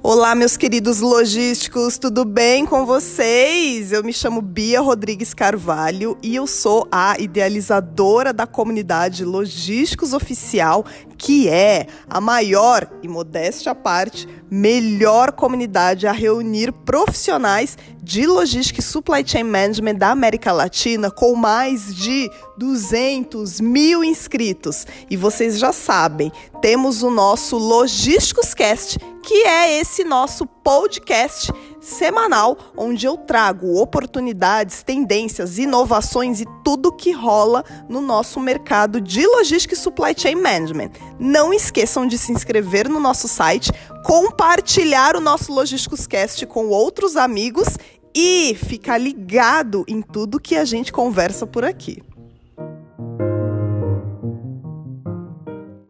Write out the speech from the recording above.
Olá, meus queridos logísticos, tudo bem com vocês? Eu me chamo Bia Rodrigues Carvalho e eu sou a idealizadora da comunidade Logísticos Oficial, que é a maior e modéstia à parte, melhor comunidade a reunir profissionais de logística e supply chain management da América Latina com mais de 200 mil inscritos. E vocês já sabem, temos o nosso Logísticos Cast, que é esse nosso podcast semanal onde eu trago oportunidades, tendências, inovações e tudo que rola no nosso mercado de logística e supply chain management. Não esqueçam de se inscrever no nosso site, compartilhar o nosso Logísticos Cast com outros amigos e ficar ligado em tudo que a gente conversa por aqui.